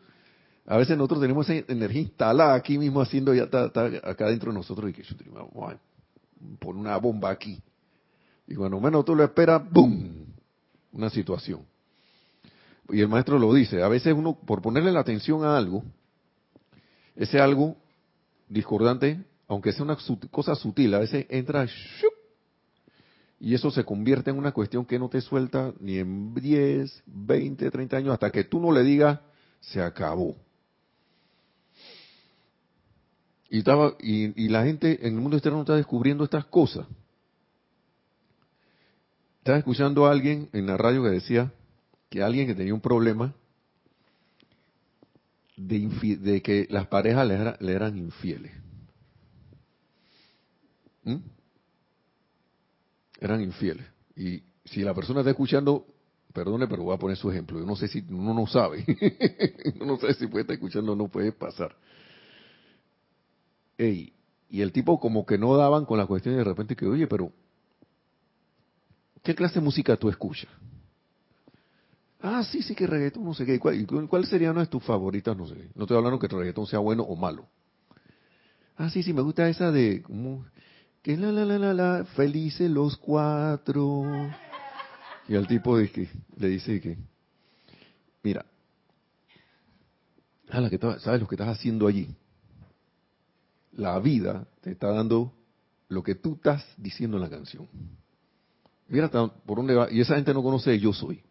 A veces nosotros tenemos esa energía instalada aquí mismo haciendo ya está, acá dentro de nosotros y que vamos a una bomba aquí. Y cuando menos tú lo esperas, ¡boom! Una situación. Y el maestro lo dice, a veces uno, por ponerle la atención a algo, ese algo discordante aunque sea una cosa sutil, a veces entra y eso se convierte en una cuestión que no te suelta ni en 10, 20, 30 años hasta que tú no le digas se acabó. Y, estaba, y, la gente en el mundo externo está descubriendo estas cosas. Estaba escuchando a alguien en la radio que decía que alguien que tenía un problema de, que las parejas le eran infieles. Eran infieles. Y si la persona está escuchando, perdone, pero voy a poner su ejemplo. Yo no sé si uno no sabe. (laughs) uno no sabe si puede estar escuchando o no puede pasar. y el tipo como que no daban con la cuestión y de repente que, oye, pero ¿qué clase de música tú escuchas? Ah, sí, sí, que reggaetón, no sé qué. ¿Cuál, cuál sería una de tus favoritas? No sé. No estoy hablando que el reggaetón sea bueno o malo. Ah, sí, sí, me gusta esa de... Que la la la la la, felices los cuatro. Y al tipo de le dice que, mira, ¿sabes lo que estás haciendo allí? La vida te está dando lo que tú estás diciendo en la canción. Mira por dónde va. Y esa gente no conoce yo soy.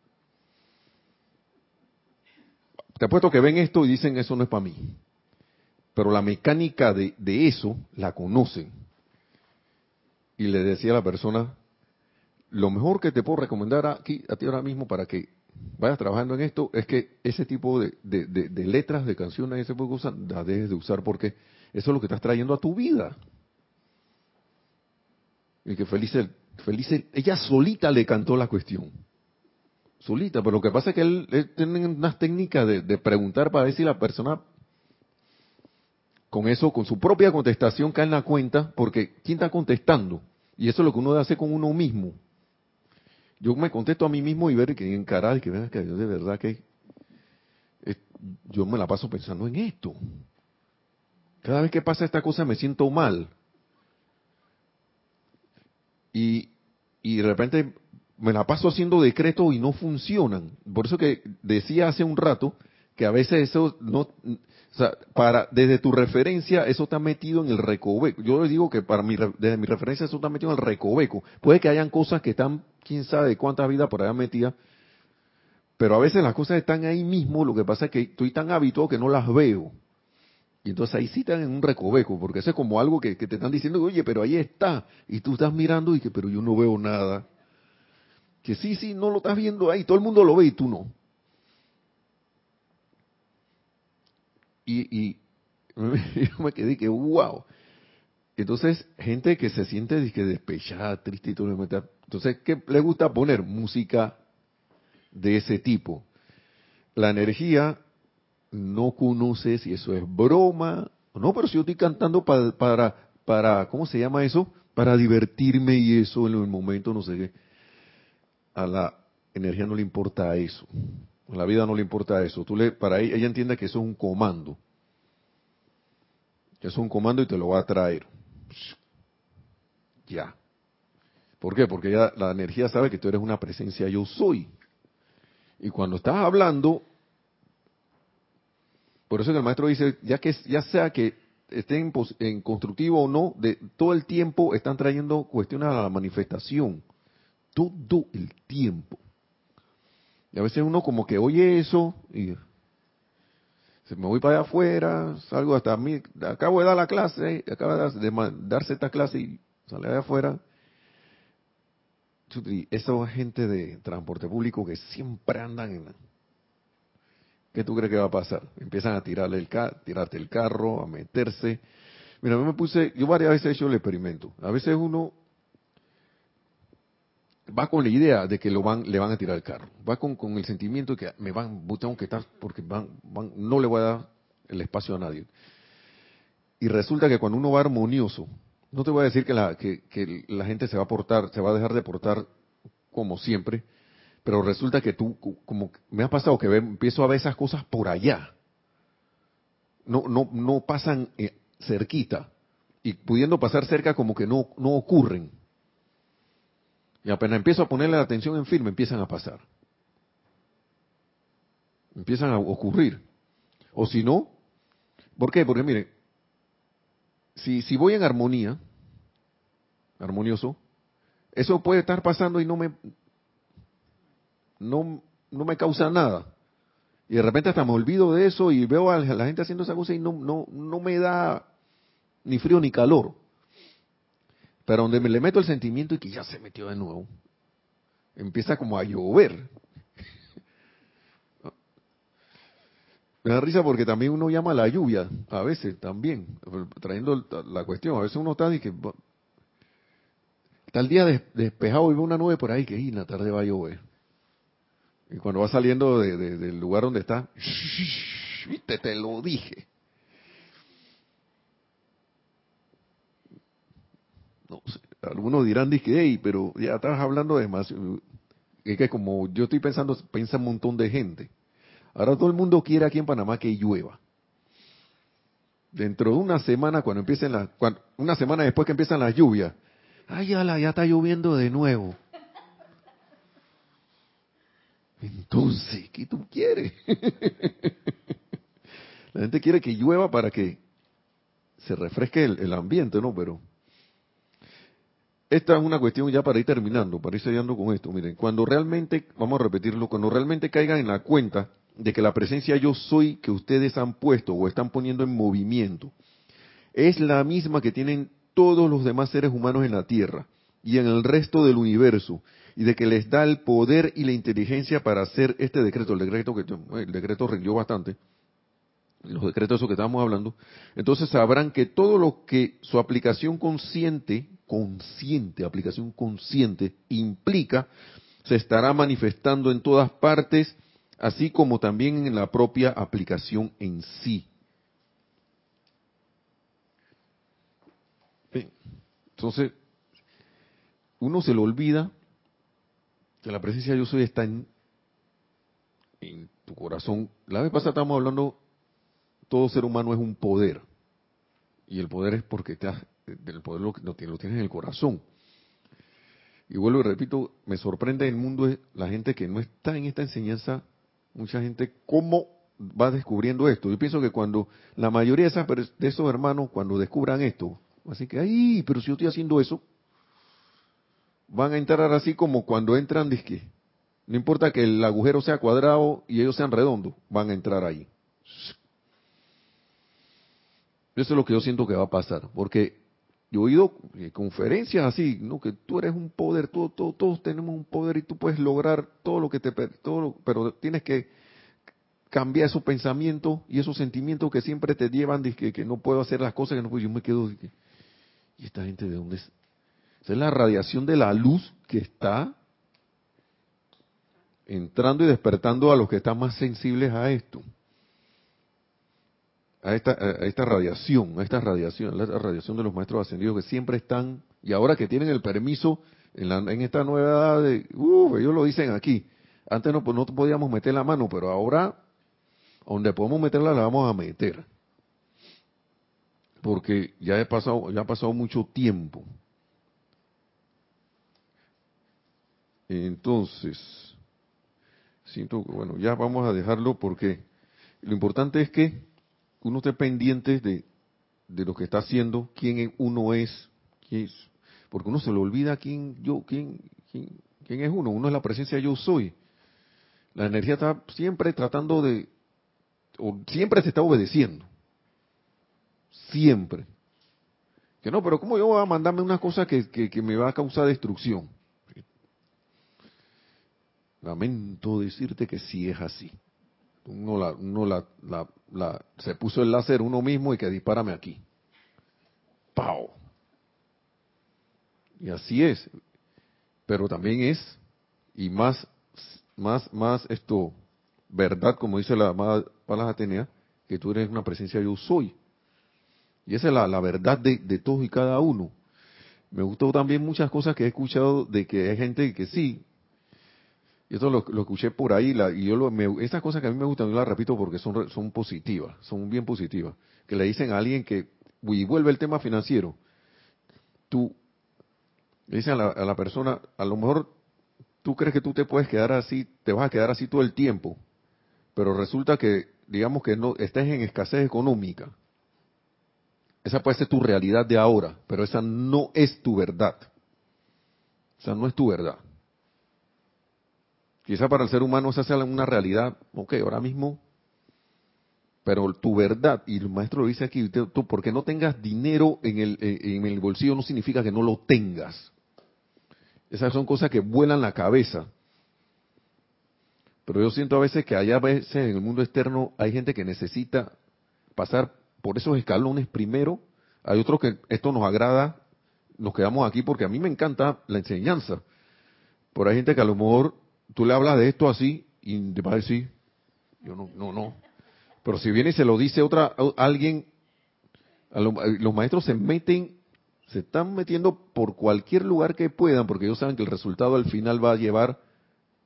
Te apuesto que ven esto y dicen eso no es para mí. Pero la mecánica de, de eso la conocen y le decía a la persona, lo mejor que te puedo recomendar aquí, a ti ahora mismo para que vayas trabajando en esto es que ese tipo de, de, letras, de canciones, ese tipo de cosas, las dejes de usar porque eso es lo que estás trayendo a tu vida. Y que Felice, Felice, ella solita le cantó la cuestión. Solita, pero lo que pasa es que él, tiene unas técnicas de, de preguntar para ver si la persona con eso, con su propia contestación cae en la cuenta, porque ¿quién está contestando? Y eso es lo que uno hace con uno mismo. Yo me contesto a mí mismo y ver que encarar que vean que yo de verdad que yo me la paso pensando en esto. Cada vez que pasa esta cosa me siento mal. Y, y de repente me la paso haciendo decretos y no funcionan. Por eso que decía hace un rato que a veces eso no, o sea, para, desde tu referencia, eso está metido en el recoveco. Yo les digo que para mi, desde mi referencia, eso está metido en el recoveco. Puede que hayan cosas que están, quién sabe cuántas vidas por allá metidas, pero a veces las cosas están ahí mismo, lo que pasa es que estoy tan habituado que no las veo. Y entonces ahí sí están en un recoveco, porque eso es como algo que, te están diciendo, oye, pero ahí está. Y tú estás mirando y que, pero yo no veo nada. Que sí, sí, no lo estás viendo ahí, todo el mundo lo ve y tú no. Y, y (laughs) yo me quedé que, wow. Entonces, gente que se siente que despechada, triste y todo. Entonces, ¿qué le gusta poner? Música de ese tipo. La energía no conoce si eso es broma no, pero si yo estoy cantando para, para, para, ¿cómo se llama eso? Para divertirme y eso en el momento, no sé qué. A la energía no le importa eso. La vida no le importa eso. Tú le, para ella, ella entiende que eso es un comando. Que es un comando y te lo va a traer. Ya. ¿Por qué? Porque ya la energía sabe que tú eres una presencia yo soy. Y cuando estás hablando, por eso que el maestro dice, ya que ya sea que estén en, constructivo o no, de todo el tiempo están trayendo cuestiones a la manifestación. Todo el tiempo. Y a veces uno como que oye eso y se me voy para allá afuera, salgo hasta mí, acabo de dar la clase, acabo de darse esta clase y sale allá afuera esa gente de transporte público que siempre andan en... ¿Qué tú crees que va a pasar? Empiezan a tirarle el tirarte el carro, a meterse. Mira, yo me puse, yo varias veces he hecho el experimento. A veces uno va con la idea de que lo van, le van a tirar el carro. Va con, con el sentimiento de que me van, tengo que estar porque van, van, no le voy a dar el espacio a nadie. Y resulta que cuando uno va armonioso, no te voy a decir que la, que, la gente se va a portar, se va a dejar de portar como siempre, pero resulta que tú, como me ha pasado que empiezo a ver esas cosas por allá. No, no, no pasan eh, cerquita. Y pudiendo pasar cerca como que no, no ocurren. Y apenas empiezo a ponerle la atención en firme, empiezan a pasar. Empiezan a ocurrir. O si no, ¿por qué? Porque mire, si, si voy en armonía, armonioso, eso puede estar pasando y no me, no, no me causa nada. Y de repente hasta me olvido de eso y veo a la gente haciendo esa cosa y no, no, no me da ni frío ni calor. Pero donde me le meto el sentimiento y que ya se metió de nuevo, empieza como a llover. (laughs) Me da risa porque también uno llama a la lluvia, a veces también, trayendo la cuestión. A veces uno está y que el día despejado y ve una nube por ahí que en la tarde va a llover. Y cuando va saliendo del lugar donde está, (laughs) viste, te lo dije. No algunos dirán, dije, hey, pero ya estás hablando de más. Es que como yo estoy pensando, piensa un montón de gente. Ahora todo el mundo quiere aquí en Panamá que llueva. Dentro de una semana, cuando empiecen las, una semana después que empiezan las lluvias, ay, ya, ya está lloviendo de nuevo. Entonces, ¿qué tú quieres? (laughs) La gente quiere que llueva para que se refresque el, el, ambiente, ¿no? Pero esta es una cuestión ya para ir terminando, para ir sellando con esto. Miren, cuando realmente, vamos a repetirlo, cuando realmente caigan en la cuenta de que la presencia yo soy que ustedes han puesto o están poniendo en movimiento es la misma que tienen todos los demás seres humanos en la Tierra y en el resto del universo y de que les da el poder y la inteligencia para hacer este decreto, el decreto que el decreto rindió bastante, los decretos esos que estamos hablando, entonces sabrán que todo lo que su aplicación consciente, consciente, aplicación consciente implica, se estará manifestando en todas partes así como también en la propia aplicación en sí. Entonces, uno se le olvida que la presencia de yo soy está en, tu corazón. La vez pasada estábamos hablando, todo ser humano es un poder. Y el poder es porque te el poder lo, lo, tienes en el corazón. Y vuelvo y repito, me sorprende el mundo la gente que no está en esta enseñanza mucha gente, ¿cómo va descubriendo esto. Yo pienso que cuando la mayoría de, de esos hermanos, cuando descubran esto, así que, ay, pero si yo estoy haciendo eso, van a entrar así como cuando entran, disque. No importa que el agujero sea cuadrado y ellos sean redondos, van a entrar ahí. Eso es lo que yo siento que va a pasar, porque yo he oído eh, conferencias así, ¿no? Que tú eres un poder, todos tenemos un poder y tú puedes lograr todo lo que te, todo pero tienes que cambiar esos pensamientos y esos sentimientos que siempre te llevan de que, no puedo hacer las cosas que no puedo. Yo me quedo, ¿y esta gente de dónde es? Esa es la radiación de la luz que está entrando y despertando a los que están más sensibles a esto a esta, a esta radiación, a esta radiación, la radiación de los maestros ascendidos que siempre están, y ahora que tienen el permiso en, la, en esta nueva edad de, uh, ellos lo dicen aquí, antes no, no podíamos meter la mano, pero ahora, donde podemos meterla, la vamos a meter. Porque ya he pasado, ya ha pasado mucho tiempo. Entonces, siento que, bueno, ya vamos a dejarlo porque lo importante es que uno esté pendiente de, de lo que está haciendo, quién uno es, porque uno se le olvida quién yo, quién, quién, quién es uno, uno es la presencia yo soy. La energía está siempre tratando de, o siempre se está obedeciendo, siempre. Que no, pero ¿cómo yo voy a mandarme una cosa que, que, que me va a causar destrucción? Lamento decirte que sí es así. Uno, la, uno la, la, se puso el láser uno mismo y que dispárame aquí. ¡Pau! Y así es. Pero también es, y más, más, más esto, verdad, como dice la amada Palas Atenea, que tú eres una presencia yo soy. Y esa es la, la verdad de, de, todos y cada uno. Me gustó también muchas cosas que he escuchado de que hay gente que sí, eso lo, escuché por ahí, la, y yo lo, me, estas cosas que a mí me gustan, yo las repito porque son, son positivas, son bien positivas. Que le dicen a alguien que, y vuelve el tema financiero, tú, le dicen a la, persona, a lo mejor tú crees que tú te puedes quedar así, te vas a quedar así todo el tiempo, pero resulta que, digamos que no, estés en escasez económica. Esa puede ser tu realidad de ahora, pero esa no es tu verdad. O sea, no es tu verdad. Quizá para el ser humano esa sea una realidad, ok, ahora mismo, pero tu verdad, y el maestro lo dice aquí, tú porque no tengas dinero en el, en el bolsillo no significa que no lo tengas. Esas son cosas que vuelan la cabeza. Pero yo siento a veces que allá a veces en el mundo externo hay gente que necesita pasar por esos escalones primero. Hay otros que esto nos agrada, nos quedamos aquí porque a mí me encanta la enseñanza. Pero hay gente que a lo mejor tú le hablas de esto así y te va a decir, yo no, no, no. Pero si viene y se lo dice otra alguien, los maestros se meten, se están metiendo por cualquier lugar que puedan, porque ellos saben que el resultado al final va a llevar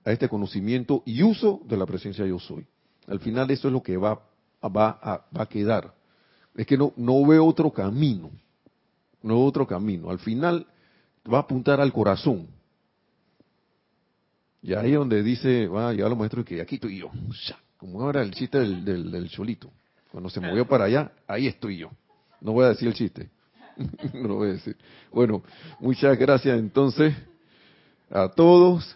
a este conocimiento y uso de la presencia yo soy. Al final eso es lo que va, va, a, va a quedar. Es que no, no veo otro camino. No veo otro camino. Al final va a apuntar al corazón. Y ahí donde dice, va a llegar los maestros que aquí estoy yo. Como ahora el chiste del, del, cholito. Cuando se movió para allá, ahí estoy yo. No voy a decir el chiste. (laughs) no lo voy a decir. Bueno, muchas gracias entonces a todos.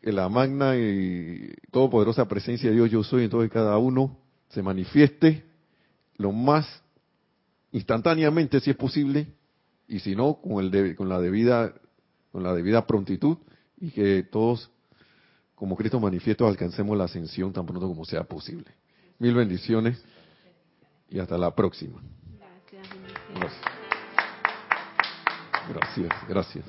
La magna y todopoderosa presencia de Dios yo soy en todo y cada uno se manifieste lo más instantáneamente si es posible y si no con el con la debida con la debida prontitud y que todos, como Cristo manifiesto, alcancemos la ascensión tan pronto como sea posible. Mil bendiciones y hasta la próxima. Gracias, gracias. gracias.